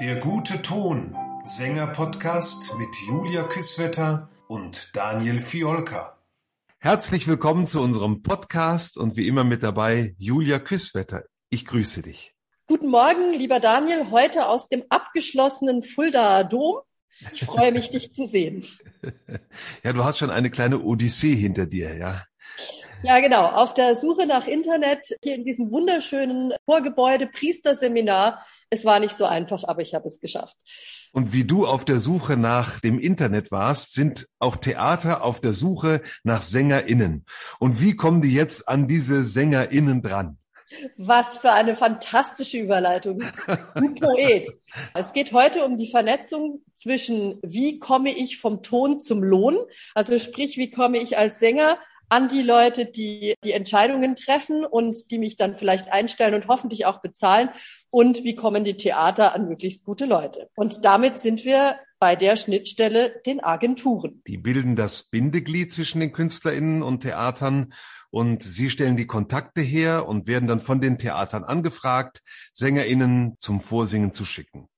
Der gute Ton, Sänger-Podcast mit Julia Küsswetter und Daniel Fiolka. Herzlich willkommen zu unserem Podcast und wie immer mit dabei Julia Küsswetter. Ich grüße dich. Guten Morgen, lieber Daniel, heute aus dem abgeschlossenen Fuldaer Dom. Ich freue mich, dich zu sehen. Ja, du hast schon eine kleine Odyssee hinter dir, ja. Ja, genau. Auf der Suche nach Internet hier in diesem wunderschönen Vorgebäude Priesterseminar. Es war nicht so einfach, aber ich habe es geschafft. Und wie du auf der Suche nach dem Internet warst, sind auch Theater auf der Suche nach SängerInnen. Und wie kommen die jetzt an diese SängerInnen dran? Was für eine fantastische Überleitung. Du Poet. Es geht heute um die Vernetzung zwischen, wie komme ich vom Ton zum Lohn? Also sprich, wie komme ich als Sänger an die Leute, die die Entscheidungen treffen und die mich dann vielleicht einstellen und hoffentlich auch bezahlen. Und wie kommen die Theater an möglichst gute Leute? Und damit sind wir bei der Schnittstelle den Agenturen. Die bilden das Bindeglied zwischen den KünstlerInnen und Theatern und sie stellen die Kontakte her und werden dann von den Theatern angefragt, SängerInnen zum Vorsingen zu schicken.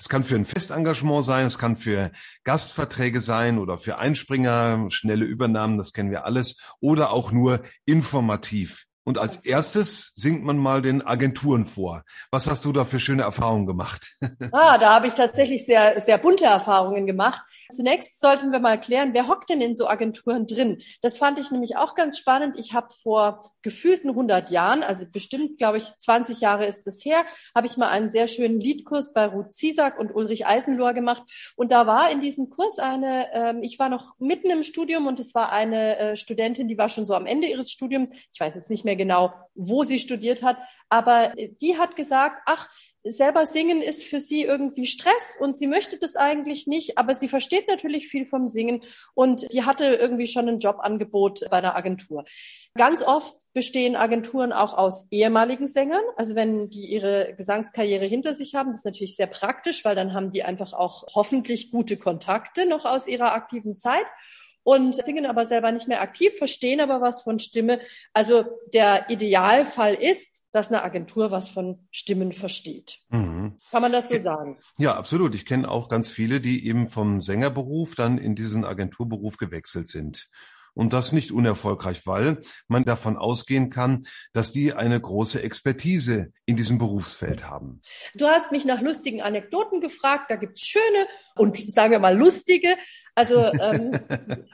Es kann für ein Festengagement sein, es kann für Gastverträge sein oder für Einspringer, schnelle Übernahmen, das kennen wir alles, oder auch nur informativ. Und als erstes singt man mal den Agenturen vor. Was hast du da für schöne Erfahrungen gemacht? Ah, da habe ich tatsächlich sehr, sehr bunte Erfahrungen gemacht. Zunächst sollten wir mal klären, wer hockt denn in so Agenturen drin? Das fand ich nämlich auch ganz spannend. Ich habe vor gefühlten 100 Jahren, also bestimmt, glaube ich, 20 Jahre ist es her, habe ich mal einen sehr schönen Liedkurs bei Ruth Ziesack und Ulrich Eisenlohr gemacht. Und da war in diesem Kurs eine, ähm, ich war noch mitten im Studium und es war eine äh, Studentin, die war schon so am Ende ihres Studiums. Ich weiß jetzt nicht mehr genau, wo sie studiert hat, aber äh, die hat gesagt, ach, selber singen ist für sie irgendwie Stress und sie möchte das eigentlich nicht, aber sie versteht natürlich viel vom Singen und die hatte irgendwie schon ein Jobangebot bei einer Agentur. Ganz oft bestehen Agenturen auch aus ehemaligen Sängern. Also wenn die ihre Gesangskarriere hinter sich haben, das ist natürlich sehr praktisch, weil dann haben die einfach auch hoffentlich gute Kontakte noch aus ihrer aktiven Zeit und singen aber selber nicht mehr aktiv, verstehen aber was von Stimme. Also der Idealfall ist, dass eine Agentur was von Stimmen versteht. Mhm. Kann man das so sagen? Ja, absolut. Ich kenne auch ganz viele, die eben vom Sängerberuf dann in diesen Agenturberuf gewechselt sind. Und das nicht unerfolgreich, weil man davon ausgehen kann, dass die eine große Expertise in diesem Berufsfeld haben. Du hast mich nach lustigen Anekdoten gefragt. Da gibt's schöne und sagen wir mal lustige. Also ähm,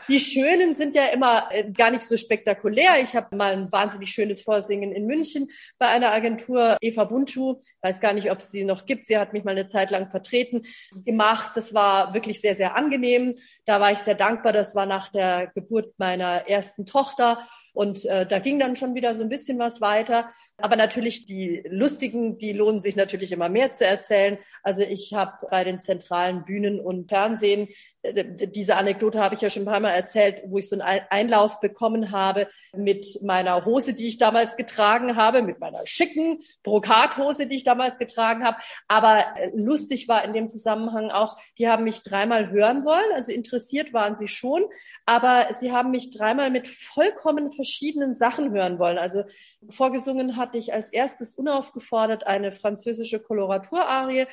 die Schönen sind ja immer äh, gar nicht so spektakulär. Ich habe mal ein wahnsinnig schönes Vorsingen in München bei einer Agentur, Eva Buntschuh, weiß gar nicht, ob es sie noch gibt. Sie hat mich mal eine Zeit lang vertreten, gemacht. Das war wirklich sehr, sehr angenehm. Da war ich sehr dankbar. Das war nach der Geburt meiner ersten Tochter. Und äh, da ging dann schon wieder so ein bisschen was weiter. Aber natürlich die lustigen, die lohnen sich natürlich immer mehr zu erzählen. Also ich habe bei den zentralen Bühnen und Fernsehen, äh, diese Anekdote habe ich ja schon ein paar Mal erzählt, wo ich so einen Einlauf bekommen habe mit meiner Hose, die ich damals getragen habe, mit meiner schicken Brokathose, die ich damals getragen habe. Aber äh, lustig war in dem Zusammenhang auch, die haben mich dreimal hören wollen. Also interessiert waren sie schon, aber sie haben mich dreimal mit vollkommen verschiedenen Sachen hören wollen. Also vorgesungen hatte ich als erstes unaufgefordert eine französische Koloratourarie,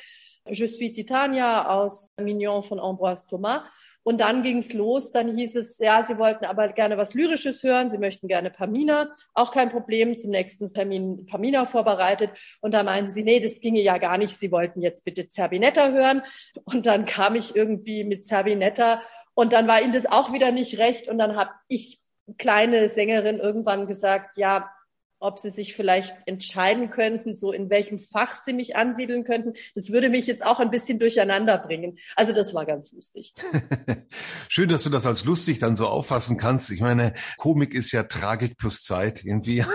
Je suis Titania aus Mignon von Ambroise Thomas. Und dann ging's los, dann hieß es, ja, Sie wollten aber gerne was Lyrisches hören, Sie möchten gerne Pamina, auch kein Problem, zum nächsten Termin Pamina vorbereitet. Und da meinten sie, nee, das ginge ja gar nicht, Sie wollten jetzt bitte Zerbinetta hören. Und dann kam ich irgendwie mit Zerbinetta und dann war ihnen das auch wieder nicht recht und dann habe ich kleine Sängerin irgendwann gesagt, ja, ob sie sich vielleicht entscheiden könnten, so in welchem Fach sie mich ansiedeln könnten. Das würde mich jetzt auch ein bisschen durcheinander bringen. Also das war ganz lustig. Schön, dass du das als lustig dann so auffassen kannst. Ich meine, Komik ist ja Tragik plus Zeit irgendwie.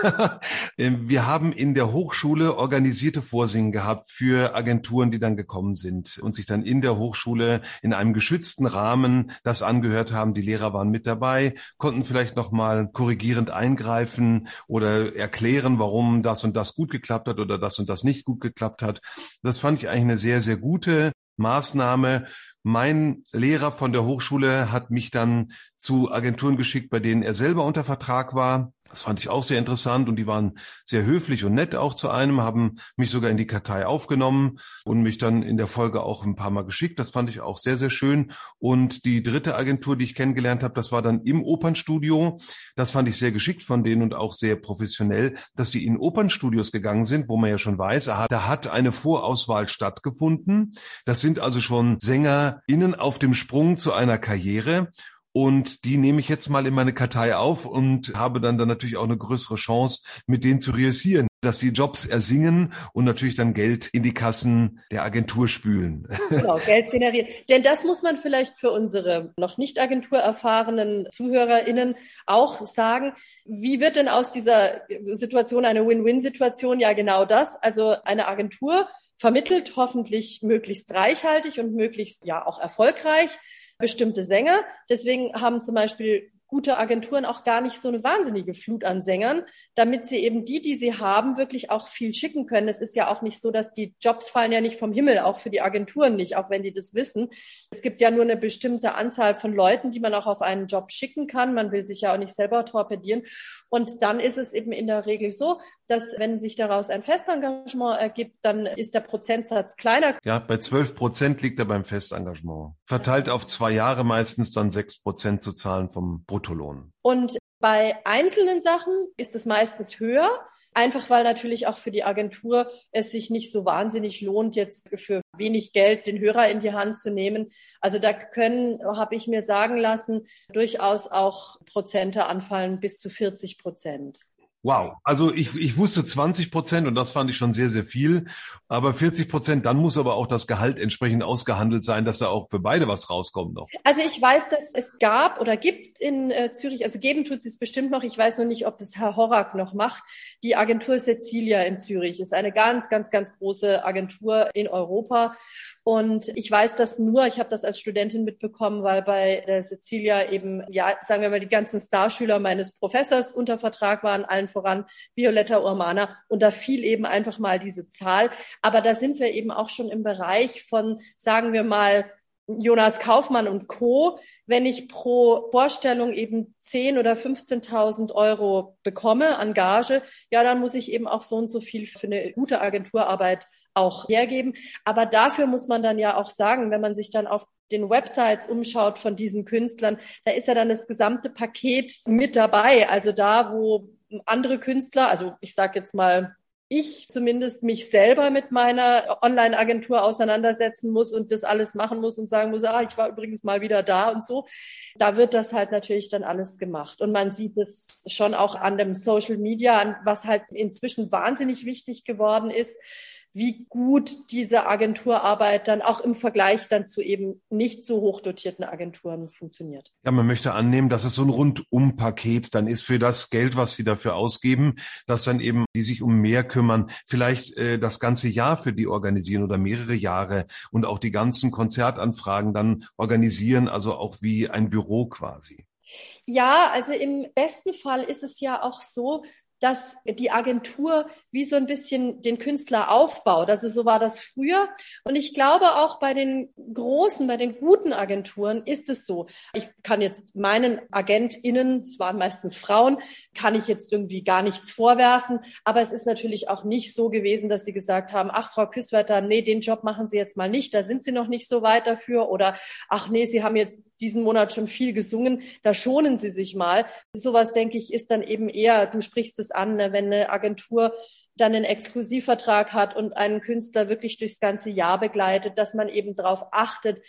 Ähm, wir haben in der Hochschule organisierte Vorsingen gehabt für Agenturen, die dann gekommen sind und sich dann in der Hochschule in einem geschützten Rahmen das angehört haben. Die Lehrer waren mit dabei, konnten vielleicht noch mal korrigierend eingreifen oder erklären, erklären, warum das und das gut geklappt hat oder das und das nicht gut geklappt hat. Das fand ich eigentlich eine sehr, sehr gute Maßnahme. Mein Lehrer von der Hochschule hat mich dann zu Agenturen geschickt, bei denen er selber unter Vertrag war Das fand ich auch sehr interessant und die waren sehr höflich und nett auch zu einem, haben mich sogar in die Kartei aufgenommen und mich dann in der Folge auch ein paar Mal geschickt. Das fand ich auch sehr, sehr schön. Und die dritte Agentur, die ich kennengelernt habe, das war dann im Opernstudio. Das fand ich sehr geschickt von denen und auch sehr professionell, dass sie in Opernstudios gegangen sind, wo man ja schon weiß, aha, da hat eine Vorauswahl stattgefunden. Das sind also schon SängerInnen auf dem Sprung zu einer Karriere. Und die nehme ich jetzt mal in meine Kartei auf und habe dann dann natürlich auch eine größere Chance, mit denen zu reüssieren, dass sie Jobs ersingen und natürlich dann Geld in die Kassen der Agentur spülen. Genau, Geld generieren. Denn das muss man vielleicht für unsere noch nicht agenturerfahrenen ZuhörerInnen auch sagen. Wie wird denn aus dieser Situation eine Win-Win-Situation? Ja, genau das. Also eine Agentur vermittelt hoffentlich möglichst reichhaltig und möglichst ja auch erfolgreich bestimmte Sänger. Deswegen haben zum Beispiel gute Agenturen auch gar nicht so eine wahnsinnige Flut an Sängern, damit sie eben die, die sie haben, wirklich auch viel schicken können. Es ist ja auch nicht so, dass die Jobs fallen ja nicht vom Himmel, auch für die Agenturen nicht, auch wenn die das wissen. Es gibt ja nur eine bestimmte Anzahl von Leuten, die man auch auf einen Job schicken kann. Man will sich ja auch nicht selber torpedieren. Und dann ist es eben in der Regel so, dass wenn sich daraus ein Festengagement ergibt, dann ist der Prozentsatz kleiner. Ja, bei 12 Prozent liegt er beim Festengagement. Verteilt auf zwei Jahre meistens dann sechs Prozent zu zahlen vom Brutto Bruttolohn. Und bei einzelnen Sachen ist es meistens höher. Einfach weil natürlich auch für die Agentur es sich nicht so wahnsinnig lohnt, jetzt für wenig Geld den Hörer in die Hand zu nehmen. Also da können, habe ich mir sagen lassen, durchaus auch Prozente anfallen bis zu 40 Prozent. Wow, also ich, ich wusste 20 Prozent und das fand ich schon sehr, sehr viel. Aber 40 Prozent, dann muss aber auch das Gehalt entsprechend ausgehandelt sein, dass da auch für beide was rauskommt noch. Also ich weiß, dass es gab oder gibt in äh, Zürich, also geben tut es bestimmt noch. Ich weiß nur nicht, ob das Herr Horak noch macht. Die Agentur Cecilia in Zürich ist eine ganz, ganz, ganz große Agentur in Europa. Und ich weiß das nur, ich habe das als Studentin mitbekommen, weil bei der Cecilia eben, ja, sagen wir mal, die ganzen Starschüler meines Professors unter Vertrag waren, allen voran Violetta Urmana. Und da fiel eben einfach mal diese Zahl. Aber da sind wir eben auch schon im Bereich von, sagen wir mal, Jonas Kaufmann und Co. Wenn ich pro Vorstellung eben 10 oder 15.000 Euro bekomme an Gage, ja, dann muss ich eben auch so und so viel für eine gute Agenturarbeit auch hergeben. Aber dafür muss man dann ja auch sagen, wenn man sich dann auf den Websites umschaut von diesen Künstlern, da ist ja dann das gesamte Paket mit dabei. Also da, wo andere Künstler, also ich sage jetzt mal ich zumindest mich selber mit meiner Online-Agentur auseinandersetzen muss und das alles machen muss und sagen muss, ah, ich war übrigens mal wieder da und so. Da wird das halt natürlich dann alles gemacht. Und man sieht es schon auch an dem Social Media, was halt inzwischen wahnsinnig wichtig geworden ist wie gut diese Agenturarbeit dann auch im Vergleich dann zu eben nicht so hoch dotierten Agenturen funktioniert. Ja, man möchte annehmen, dass es so ein Rundumpaket dann ist für das Geld, was sie dafür ausgeben, dass dann eben die sich um mehr kümmern, vielleicht äh, das ganze Jahr für die organisieren oder mehrere Jahre und auch die ganzen Konzertanfragen dann organisieren, also auch wie ein Büro quasi. Ja, also im besten Fall ist es ja auch so, dass die Agentur wie so ein bisschen den Künstler aufbaut. Also so war das früher. Und ich glaube auch bei den großen, bei den guten Agenturen ist es so. Ich kann jetzt meinen AgentInnen, es waren meistens Frauen, kann ich jetzt irgendwie gar nichts vorwerfen. Aber es ist natürlich auch nicht so gewesen, dass sie gesagt haben, ach, Frau Küsswetter, nee, den Job machen Sie jetzt mal nicht. Da sind Sie noch nicht so weit dafür. Oder ach, nee, Sie haben jetzt diesen Monat schon viel gesungen. Da schonen Sie sich mal. Sowas, denke ich, ist dann eben eher, du sprichst es an, ne, wenn eine Agentur dann einen Exklusivvertrag hat und einen Künstler wirklich durchs ganze Jahr begleitet, dass man eben darauf achtet,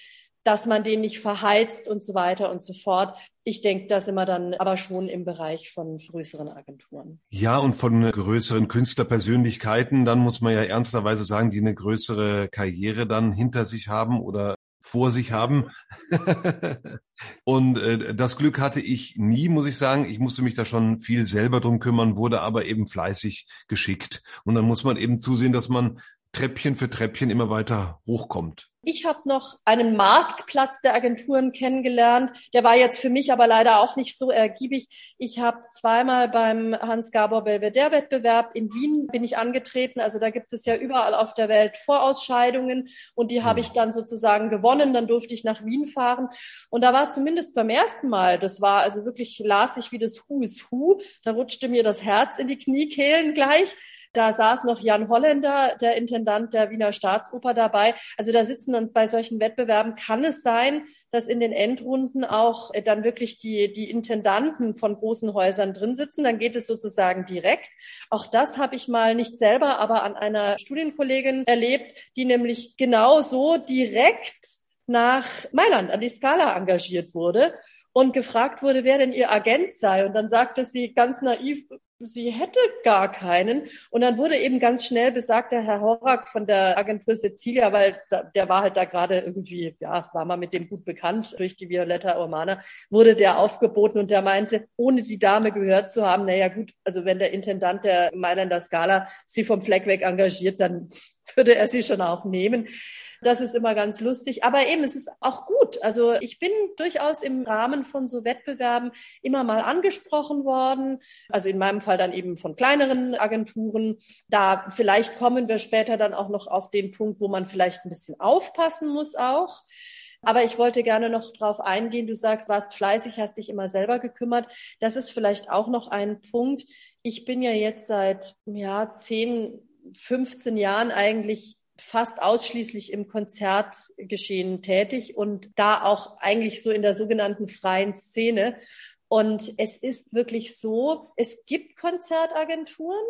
dass man den nicht verheizt und so weiter und so fort. Ich denke, da sind dann aber schon im Bereich von größeren Agenturen. Ja, und von größeren Künstlerpersönlichkeiten, dann muss man ja ernsterweise sagen, die eine größere Karriere dann hinter sich haben oder vor sich haben. und äh, das Glück hatte ich nie, muss ich sagen. Ich musste mich da schon viel selber drum kümmern, wurde aber eben fleißig geschickt. Und dann muss man eben zusehen, dass man Treppchen für Treppchen immer weiter hochkommt. Ich habe noch einen Marktplatz der Agenturen kennengelernt. Der war jetzt für mich aber leider auch nicht so ergiebig. Ich habe zweimal beim Hans-Gabor Belvedere-Wettbewerb in Wien bin ich angetreten. Also da gibt es ja überall auf der Welt Vorausscheidungen und die habe ich dann sozusagen gewonnen. Dann durfte ich nach Wien fahren und da war zumindest beim ersten Mal, das war also wirklich, las ich wie das Hu is Hu. Da rutschte mir das Herz in die Kniekehlen gleich da saß noch Jan Holländer, der Intendant der Wiener Staatsoper dabei. Also da sitzen dann bei solchen Wettbewerben, kann es sein, dass in den Endrunden auch äh, dann wirklich die, die Intendanten von großen Häusern drin sitzen. Dann geht es sozusagen direkt. Auch das habe ich mal nicht selber, aber an einer Studienkollegin erlebt, die nämlich genau so direkt nach Mailand an die Skala engagiert wurde und gefragt wurde, wer denn ihr Agent sei. Und dann sagte sie ganz naiv, sie hätte gar keinen. Und dann wurde eben ganz schnell besagt, der Herr Horak von der Agentur Cecilia, weil der war halt da gerade irgendwie, ja, war mal mit dem gut bekannt durch die Violetta Urmana, wurde der aufgeboten und der meinte, ohne die Dame gehört zu haben, naja gut, also wenn der Intendant der Mailänder Skala sie vom Fleck weg engagiert, dann würde er sie schon auch nehmen. Das ist immer ganz lustig. Aber eben, es ist auch gut. Also ich bin durchaus im Rahmen von so Wettbewerben immer mal angesprochen worden. Also in meinem Fall dann eben von kleineren Agenturen. Da vielleicht kommen wir später dann auch noch auf den Punkt, wo man vielleicht ein bisschen aufpassen muss auch. Aber ich wollte gerne noch drauf eingehen. Du sagst, warst fleißig, hast dich immer selber gekümmert. Das ist vielleicht auch noch ein Punkt. Ich bin ja jetzt seit, ja, zehn, 15 Jahren eigentlich fast ausschließlich im Konzertgeschehen tätig und da auch eigentlich so in der sogenannten freien Szene. Und es ist wirklich so, es gibt Konzertagenturen,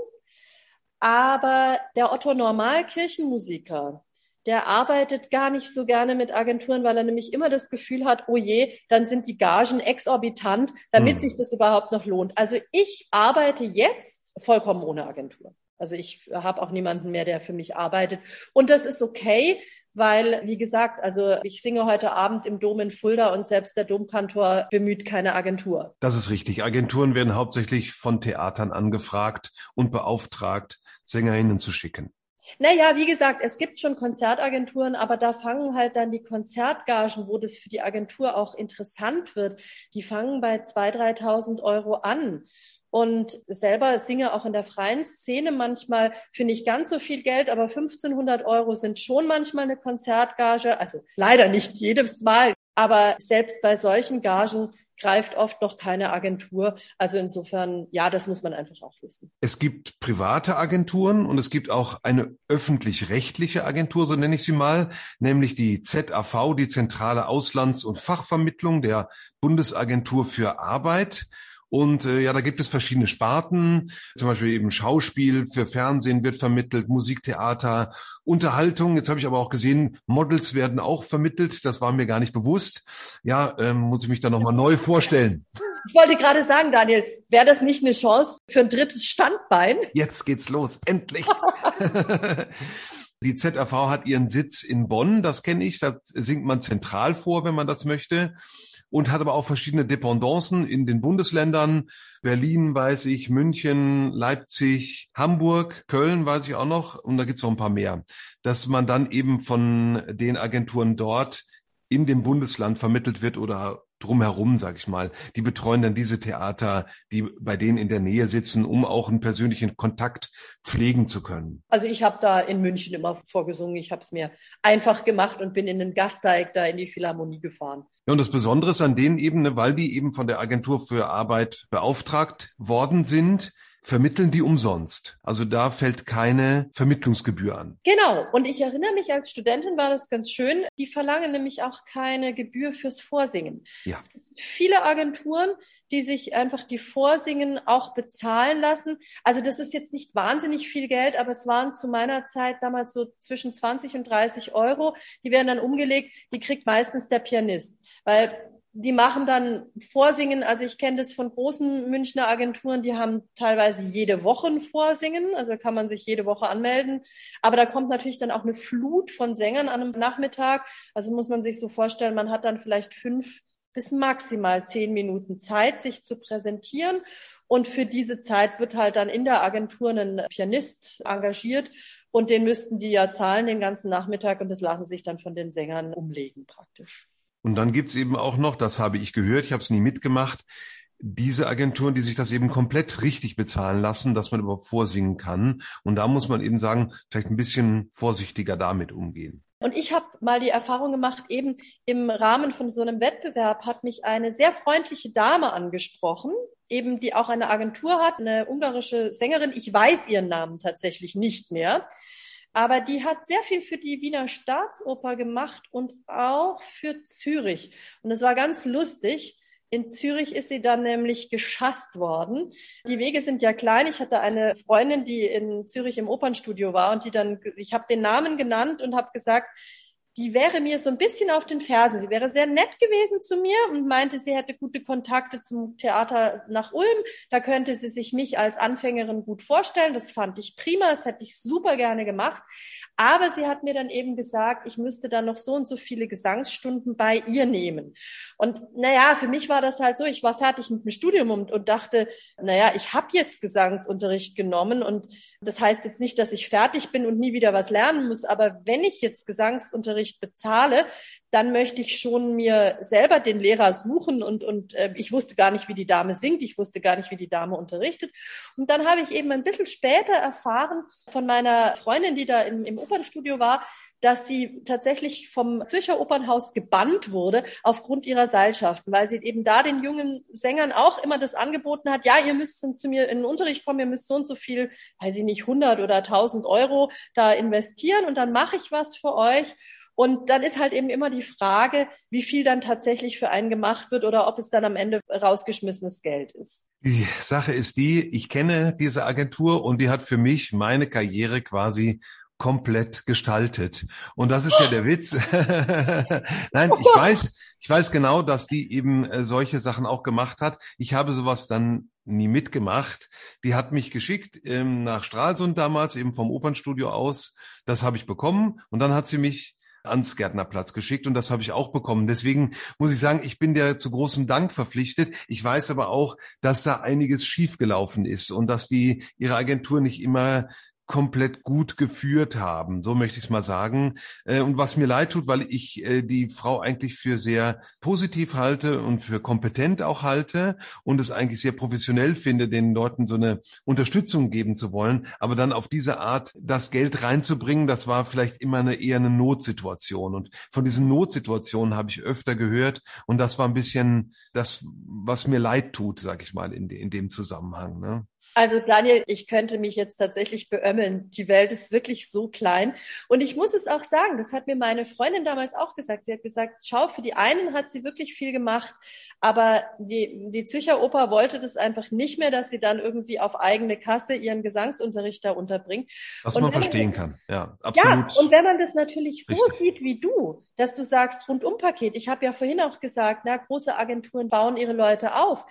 aber der Otto Normalkirchenmusiker, der arbeitet gar nicht so gerne mit Agenturen, weil er nämlich immer das Gefühl hat, oh je, dann sind die Gagen exorbitant, damit hm. sich das überhaupt noch lohnt. Also ich arbeite jetzt vollkommen ohne Agentur. Also ich habe auch niemanden mehr, der für mich arbeitet. Und das ist okay, weil, wie gesagt, also ich singe heute Abend im Dom in Fulda und selbst der Domkantor bemüht keine Agentur. Das ist richtig. Agenturen werden hauptsächlich von Theatern angefragt und beauftragt, Sängerinnen zu schicken. Naja, wie gesagt, es gibt schon Konzertagenturen, aber da fangen halt dann die Konzertgagen, wo das für die Agentur auch interessant wird, die fangen bei 2.000, 3.000 Euro an. Und selber singe auch in der freien Szene manchmal für nicht ganz so viel Geld, aber 1500 Euro sind schon manchmal eine Konzertgage. Also leider nicht jedes Mal, aber selbst bei solchen Gagen greift oft noch keine Agentur. Also insofern, ja, das muss man einfach auch wissen. Es gibt private Agenturen und es gibt auch eine öffentlich-rechtliche Agentur, so nenne ich sie mal, nämlich die ZAV, die Zentrale Auslands- und Fachvermittlung der Bundesagentur für Arbeit. Und äh, ja, da gibt es verschiedene Sparten, zum Beispiel eben Schauspiel für Fernsehen wird vermittelt, Musiktheater, Unterhaltung. Jetzt habe ich aber auch gesehen, Models werden auch vermittelt. Das war mir gar nicht bewusst. Ja, ähm, muss ich mich da nochmal neu vorstellen. Ich wollte gerade sagen, Daniel, wäre das nicht eine Chance für ein drittes Standbein? Jetzt geht's los, endlich. Die ZAV hat ihren Sitz in Bonn, das kenne ich. Da singt man zentral vor, wenn man das möchte und hat aber auch verschiedene Dependancen in den Bundesländern. Berlin weiß ich, München, Leipzig, Hamburg, Köln weiß ich auch noch und da gibt's noch ein paar mehr. Dass man dann eben von den Agenturen dort in dem Bundesland vermittelt wird oder drumherum, sag ich mal. Die betreuen dann diese Theater, die bei denen in der Nähe sitzen, um auch einen persönlichen Kontakt pflegen zu können. Also ich habe da in München immer vorgesungen. Ich habe es mir einfach gemacht und bin in den Gasteig da in die Philharmonie gefahren. Ja, und das Besondere ist an denen eben, weil die eben von der Agentur für Arbeit beauftragt worden sind, vermitteln die umsonst. Also da fällt keine Vermittlungsgebühr an. Genau. Und ich erinnere mich, als Studentin war das ganz schön. Die verlangen nämlich auch keine Gebühr fürs Vorsingen. Ja. Es gibt viele Agenturen, die sich einfach die Vorsingen auch bezahlen lassen. Also das ist jetzt nicht wahnsinnig viel Geld, aber es waren zu meiner Zeit damals so zwischen 20 und 30 Euro. Die werden dann umgelegt. Die kriegt meistens der Pianist. Weil die machen dann Vorsingen. Also ich kenne das von großen Münchner Agenturen, die haben teilweise jede Woche ein Vorsingen. Also kann man sich jede Woche anmelden. Aber da kommt natürlich dann auch eine Flut von Sängern an einem Nachmittag. Also muss man sich so vorstellen, man hat dann vielleicht fünf bis maximal zehn Minuten Zeit, sich zu präsentieren. Und für diese Zeit wird halt dann in der Agentur ein Pianist engagiert Und den müssten die ja zahlen den ganzen Nachmittag und das lassen sich dann von den Sängern umlegen praktisch. Und dann gibt's eben auch noch, das habe ich gehört, ich habe es nie mitgemacht, diese Agenturen, die sich das eben komplett richtig bezahlen lassen, dass man überhaupt vorsingen kann. Und da muss man eben sagen, vielleicht ein bisschen vorsichtiger damit umgehen. Und ich habe mal die Erfahrung gemacht, eben im Rahmen von so einem Wettbewerb hat mich eine sehr freundliche Dame angesprochen, eben die auch eine Agentur hat, eine ungarische Sängerin. Ich weiß ihren Namen tatsächlich nicht mehr. Aber die hat sehr viel für die Wiener Staatsoper gemacht und auch für Zürich. Und es war ganz lustig. In Zürich ist sie dann nämlich geschasst worden. Die Wege sind ja klein. Ich hatte eine Freundin, die in Zürich im Opernstudio war und die dann, ich habe den Namen genannt und habe gesagt, die wäre mir so ein bisschen auf den Fersen. Sie wäre sehr nett gewesen zu mir und meinte, sie hätte gute Kontakte zum Theater nach Ulm. Da könnte sie sich mich als Anfängerin gut vorstellen. Das fand ich prima. Das hätte ich super gerne gemacht. Aber sie hat mir dann eben gesagt, ich müsste dann noch so und so viele Gesangsstunden bei ihr nehmen. Und naja, für mich war das halt so, ich war fertig mit dem Studium und, und dachte, naja, ich habe jetzt Gesangsunterricht genommen und das heißt jetzt nicht, dass ich fertig bin und nie wieder was lernen muss. Aber wenn ich jetzt Gesangsunterricht Unterricht bezahle, dann möchte ich schon mir selber den Lehrer suchen und, und äh, ich wusste gar nicht, wie die Dame singt, ich wusste gar nicht, wie die Dame unterrichtet. Und dann habe ich eben ein bisschen später erfahren von meiner Freundin, die da im, im Opernstudio war, dass sie tatsächlich vom Zürcher Opernhaus gebannt wurde aufgrund ihrer Seilschaften, weil sie eben da den jungen Sängern auch immer das angeboten hat, ja, ihr müsst zu mir in den Unterricht kommen, ihr müsst so und so viel, weiß ich nicht, 100 oder 1000 Euro da investieren und dann mache ich was für euch. Und dann ist halt eben immer die Frage, wie viel dann tatsächlich für einen gemacht wird oder ob es dann am Ende rausgeschmissenes Geld ist. Die Sache ist die, ich kenne diese Agentur und die hat für mich meine Karriere quasi komplett gestaltet. Und das ist ja der Witz. Nein, ich weiß, ich weiß genau, dass die eben äh, solche Sachen auch gemacht hat. Ich habe sowas dann nie mitgemacht. Die hat mich geschickt ähm, nach Stralsund damals, eben vom Opernstudio aus. Das habe ich bekommen. Und dann hat sie mich ans Gärtnerplatz geschickt und das habe ich auch bekommen. Deswegen muss ich sagen, ich bin dir zu großem Dank verpflichtet. Ich weiß aber auch, dass da einiges schiefgelaufen ist und dass die ihre Agentur nicht immer komplett gut geführt haben. So möchte ich es mal sagen. Äh, und was mir leid tut, weil ich äh, die Frau eigentlich für sehr positiv halte und für kompetent auch halte und es eigentlich sehr professionell finde, den Leuten so eine Unterstützung geben zu wollen. Aber dann auf diese Art das Geld reinzubringen, das war vielleicht immer eine eher eine Notsituation. Und von diesen Notsituationen habe ich öfter gehört. Und das war ein bisschen das, was mir leid tut, sag ich mal, in, in dem Zusammenhang. Ne? Also Daniel, ich könnte mich jetzt tatsächlich beömmeln. Die Welt ist wirklich so klein. Und ich muss es auch sagen, das hat mir meine Freundin damals auch gesagt. Sie hat gesagt, schau, für die einen hat sie wirklich viel gemacht, aber die, die Zürcher Oper wollte das einfach nicht mehr, dass sie dann irgendwie auf eigene Kasse ihren Gesangsunterricht da unterbringt. Was und man verstehen man, kann, ja, absolut. Ja, und wenn man das natürlich so Richtig. sieht wie du, dass du sagst, Rundumpaket, ich habe ja vorhin auch gesagt, na, große Agenturen bauen ihre Leute auf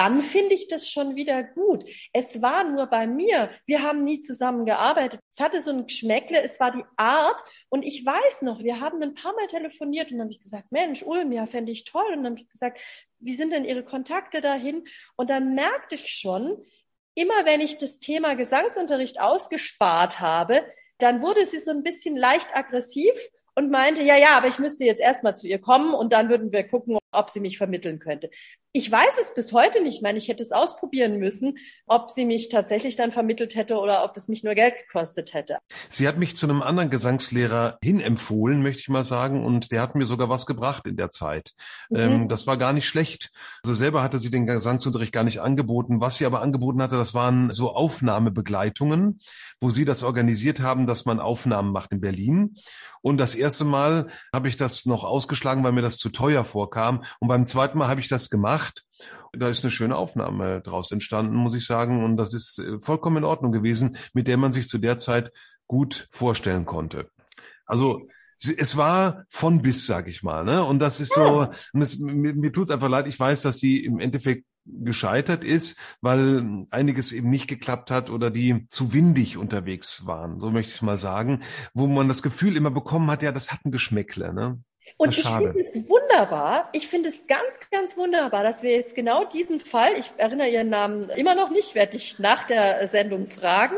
dann finde ich das schon wieder gut. Es war nur bei mir, wir haben nie zusammen gearbeitet. Es hatte so ein Geschmäckle, es war die Art. Und ich weiß noch, wir haben ein paar Mal telefoniert und dann habe ich gesagt, Mensch, Ulm, ja, fände ich toll. Und dann habe ich gesagt, wie sind denn Ihre Kontakte dahin? Und dann merkte ich schon, immer wenn ich das Thema Gesangsunterricht ausgespart habe, dann wurde sie so ein bisschen leicht aggressiv und meinte, ja, ja, aber ich müsste jetzt erstmal zu ihr kommen und dann würden wir gucken, ob sie mich vermitteln könnte. Ich weiß es bis heute nicht. Ich meine, ich hätte es ausprobieren müssen, ob sie mich tatsächlich dann vermittelt hätte oder ob es mich nur Geld gekostet hätte. Sie hat mich zu einem anderen Gesangslehrer hin empfohlen, möchte ich mal sagen, und der hat mir sogar was gebracht in der Zeit. Mhm. Ähm, das war gar nicht schlecht. Also selber hatte sie den Gesangsunterricht gar nicht angeboten. Was sie aber angeboten hatte, das waren so Aufnahmebegleitungen, wo sie das organisiert haben, dass man Aufnahmen macht in Berlin. Und das erste Mal habe ich das noch ausgeschlagen, weil mir das zu teuer vorkam. Und beim zweiten Mal habe ich das gemacht. Da ist eine schöne Aufnahme draus entstanden, muss ich sagen. Und das ist äh, vollkommen in Ordnung gewesen, mit der man sich zu der Zeit gut vorstellen konnte. Also es war von bis, sag ich mal, ne? Und das ist so, und es, mir, mir tut es einfach leid. Ich weiß, dass die im Endeffekt gescheitert ist, weil einiges eben nicht geklappt hat oder die zu windig unterwegs waren, so möchte ich es mal sagen, wo man das Gefühl immer bekommen hat, ja, das hat ein Geschmäckle, ne? Und ich finde es wunderbar, ich finde es ganz, ganz wunderbar, dass wir jetzt genau diesen Fall, ich erinnere Ihren Namen immer noch nicht, werde ich nach der Sendung fragen,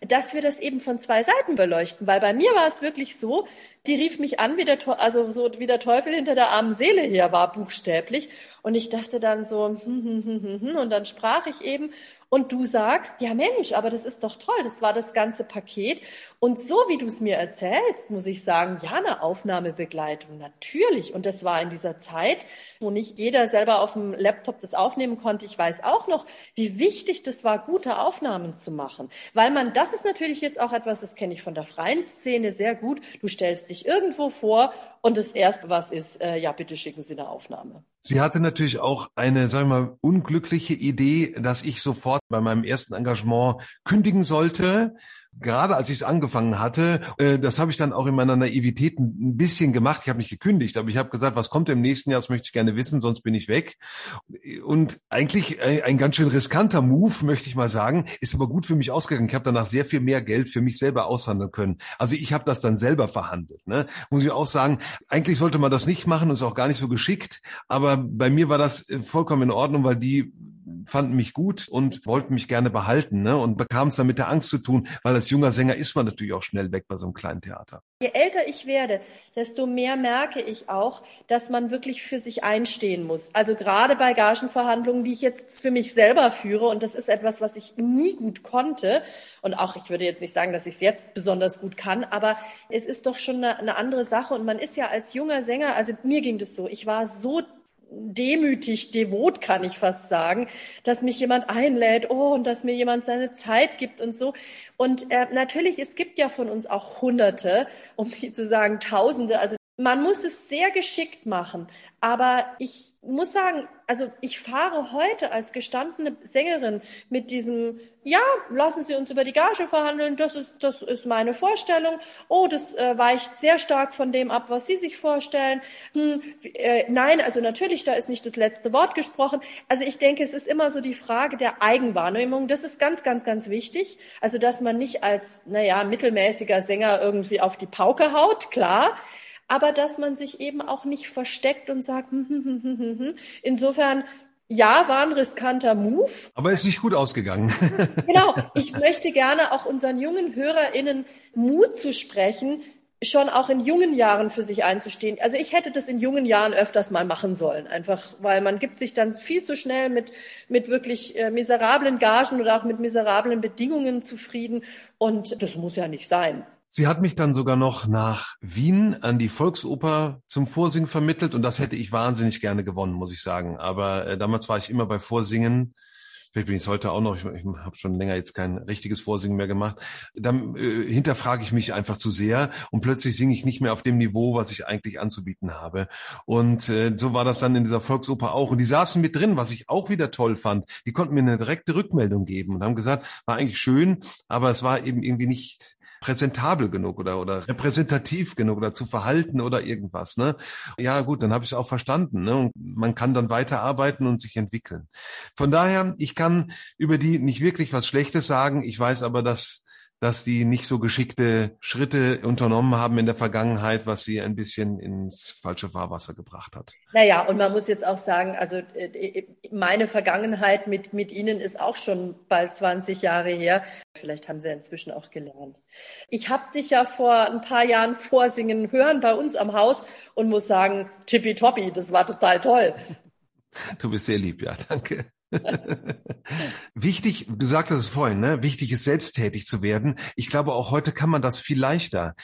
dass wir das eben von zwei Seiten beleuchten. Weil bei mir war es wirklich so, die rief mich an, wie der, also so wie der Teufel hinter der armen Seele her war, buchstäblich. Und ich dachte dann so, hm, hm, hm, hm, hm. und dann sprach ich eben und du sagst, ja Mensch, aber das ist doch toll, das war das ganze Paket. Und so wie du es mir erzählst, muss ich sagen, ja, eine Aufnahmebegleitung, natürlich. Und das war in dieser Zeit, wo nicht jeder selber auf dem Laptop das aufnehmen konnte. Ich weiß auch noch, wie wichtig das war, gute Aufnahmen zu machen. Weil man, das ist natürlich jetzt auch etwas, das kenne ich von der freien Szene sehr gut. Du stellst dich irgendwo vor und das Erste, was ist, äh, ja, bitte schicken Sie eine Aufnahme. Sie hatte natürlich auch eine, sagen wir mal, unglückliche Idee, dass ich sofort bei meinem ersten Engagement kündigen sollte gerade als ich es angefangen hatte, äh, das habe ich dann auch in meiner Naivität ein bisschen gemacht. Ich habe nicht gekündigt, aber ich habe gesagt, was kommt im nächsten Jahr, das möchte ich gerne wissen, sonst bin ich weg. Und eigentlich ein ganz schön riskanter Move, möchte ich mal sagen, ist aber gut für mich ausgegangen. Ich habe danach sehr viel mehr Geld für mich selber aushandeln können. Also ich habe das dann selber verhandelt. Ne? Muss ich auch sagen, eigentlich sollte man das nicht machen ist auch gar nicht so geschickt. Aber bei mir war das vollkommen in Ordnung, weil die fanden mich gut und wollten mich gerne behalten ne? und bekam es dann mit der Angst zu tun, weil als junger Sänger ist man natürlich auch schnell weg bei so einem kleinen Theater. Je älter ich werde, desto mehr merke ich auch, dass man wirklich für sich einstehen muss. Also gerade bei Gagenverhandlungen, die ich jetzt für mich selber führe und das ist etwas, was ich nie gut konnte und auch ich würde jetzt nicht sagen, dass ich es jetzt besonders gut kann, aber es ist doch schon eine, eine andere Sache und man ist ja als junger Sänger, also mir ging das so, ich war so demütig, devot kann ich fast sagen, dass mich jemand einlädt, oh, und dass mir jemand seine Zeit gibt und so. Und äh, natürlich, es gibt ja von uns auch Hunderte, um nicht zu sagen Tausende. Also man muss es sehr geschickt machen. Aber ich muss sagen, also ich fahre heute als gestandene Sängerin mit diesem, ja, lassen Sie uns über die Gage verhandeln, das ist, das ist meine Vorstellung. Oh, das äh, weicht sehr stark von dem ab, was Sie sich vorstellen. Hm, äh, nein, also natürlich, da ist nicht das letzte Wort gesprochen. Also ich denke, es ist immer so die Frage der Eigenwahrnehmung. Das ist ganz, ganz, ganz wichtig. Also, dass man nicht als, naja, mittelmäßiger Sänger irgendwie auf die Pauke haut, klar aber dass man sich eben auch nicht versteckt und sagt, hm, hm, hm, insofern, ja, war ein riskanter Move. Aber ist nicht gut ausgegangen. genau. Ich möchte gerne auch unseren jungen HörerInnen Mut zu sprechen, schon auch in jungen Jahren für sich einzustehen. Also ich hätte das in jungen Jahren öfters mal machen sollen, einfach weil man gibt sich dann viel zu schnell mit mit wirklich äh, miserablen Gagen oder auch mit miserablen Bedingungen zufrieden und das muss ja nicht sein. Sie hat mich dann sogar noch nach Wien an die Volksoper zum Vorsingen vermittelt und das hätte ich wahnsinnig gerne gewonnen, muss ich sagen. Aber äh, damals war ich immer bei Vorsingen. Vielleicht bin ich es heute auch noch. Ich, ich habe schon länger jetzt kein richtiges Vorsingen mehr gemacht. Dann äh, hinterfrage ich mich einfach zu sehr und plötzlich singe ich nicht mehr auf dem Niveau, was ich eigentlich anzubieten habe. Und äh, so war das dann in dieser Volksoper auch. Und die saßen mit drin, was ich auch wieder toll fand. Die konnten mir eine direkte Rückmeldung geben und haben gesagt, war eigentlich schön, aber es war eben irgendwie nicht präsentabel genug oder, oder repräsentativ genug oder zu verhalten oder irgendwas. Ne? Ja gut, dann habe ich es auch verstanden. Ne? Und man kann dann weiterarbeiten und sich entwickeln. Von daher, ich kann über die nicht wirklich was Schlechtes sagen. Ich weiß aber, dass dass die nicht so geschickte Schritte unternommen haben in der Vergangenheit, was sie ein bisschen ins falsche Fahrwasser gebracht hat. Naja, und man muss jetzt auch sagen, also äh, meine Vergangenheit mit, mit Ihnen ist auch schon bald 20 Jahre her. Vielleicht haben Sie inzwischen auch gelernt. Ich habe dich ja vor ein paar Jahren vorsingen hören bei uns am Haus und muss sagen, tippitoppi, das war total toll. Du bist sehr lieb, ja, danke. wichtig, du sagtest es vorhin, ne? wichtig ist selbsttätig zu werden. Ich glaube, auch heute kann man das viel leichter.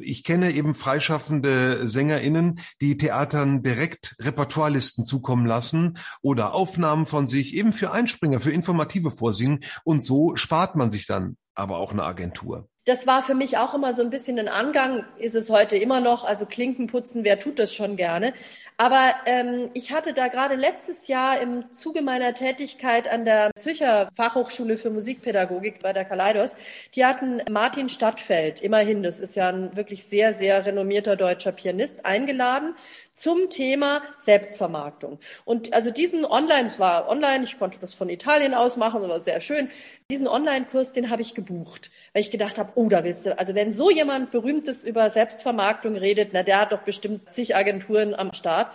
Ich kenne eben freischaffende SängerInnen, die Theatern direkt Repertoirelisten zukommen lassen oder Aufnahmen von sich eben für Einspringer, für informative Vorsingen und so spart man sich dann aber auch eine Agentur. Das war für mich auch immer so ein bisschen ein Angang, ist es heute immer noch. Also Klinken putzen, wer tut das schon gerne? Aber ähm, ich hatte da gerade letztes Jahr im Zuge meiner Tätigkeit an der Zürcher Fachhochschule für Musikpädagogik bei der Kaleidos, die hatten Martin Stadtfeld, immerhin, das ist ja ein wirklich sehr, sehr renommierter deutscher Pianist, eingeladen zum Thema Selbstvermarktung. Und also diesen Online, es war online, ich konnte das von Italien aus machen, das war sehr schön. Diesen Online-Kurs, den habe ich gebucht, weil ich gedacht habe, oh, da willst du, also wenn so jemand Berühmtes über Selbstvermarktung redet, na, der hat doch bestimmt zig Agenturen am Start.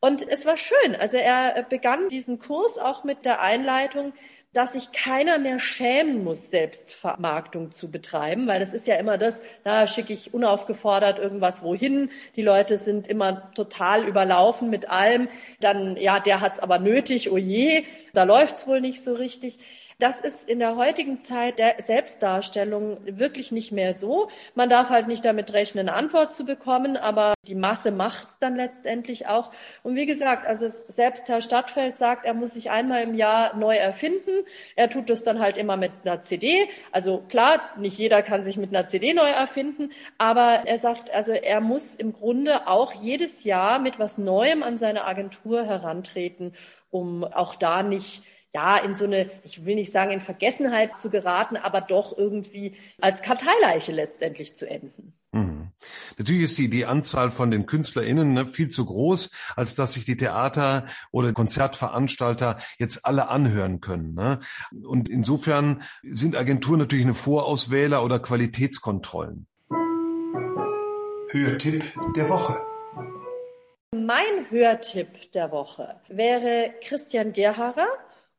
Und es war schön. Also er begann diesen Kurs auch mit der Einleitung, dass sich keiner mehr schämen muss, Selbstvermarktung zu betreiben, weil das ist ja immer das, da schicke ich unaufgefordert irgendwas wohin, die Leute sind immer total überlaufen mit allem, dann, ja, der hat's aber nötig, oh je, da läuft's wohl nicht so richtig. Das ist in der heutigen Zeit der Selbstdarstellung wirklich nicht mehr so. Man darf halt nicht damit rechnen, eine Antwort zu bekommen, aber die Masse macht's dann letztendlich auch. Und wie gesagt, also selbst Herr Stadtfeld sagt, er muss sich einmal im Jahr neu erfinden. Er tut das dann halt immer mit einer CD. Also klar, nicht jeder kann sich mit einer CD neu erfinden, aber er sagt, also er muss im Grunde auch jedes Jahr mit was Neuem an seine Agentur herantreten, um auch da nicht ja, in so eine, ich will nicht sagen in Vergessenheit zu geraten, aber doch irgendwie als Karteileiche letztendlich zu enden. Mhm. Natürlich ist die, die Anzahl von den KünstlerInnen ne, viel zu groß, als dass sich die Theater oder Konzertveranstalter jetzt alle anhören können. Ne? Und insofern sind Agenturen natürlich eine Vorauswähler oder Qualitätskontrollen. Hörtipp der Woche. Mein Hörtipp der Woche wäre Christian Gerharer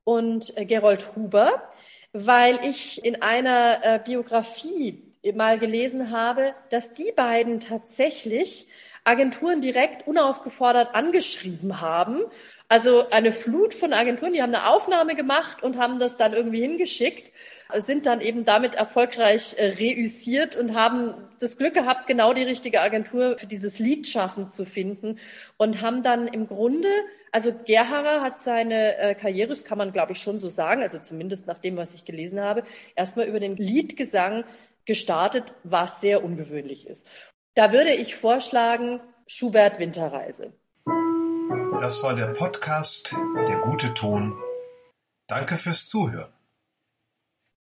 und äh, Gerold Huber, weil ich in einer äh, Biografie mal gelesen habe, dass die beiden tatsächlich Agenturen direkt unaufgefordert angeschrieben haben. Also eine Flut von Agenturen, die haben eine Aufnahme gemacht und haben das dann irgendwie hingeschickt, sind dann eben damit erfolgreich äh, reüssiert und haben das Glück gehabt, genau die richtige Agentur für dieses Lied schaffen zu finden und haben dann im Grunde also Gerharer hat seine äh, Karriere, das kann man glaube ich schon so sagen, also zumindest nach dem, was ich gelesen habe, erstmal über den Liedgesang gestartet, was sehr ungewöhnlich ist. Da würde ich vorschlagen, Schubert Winterreise. Das war der Podcast Der gute Ton. Danke fürs Zuhören.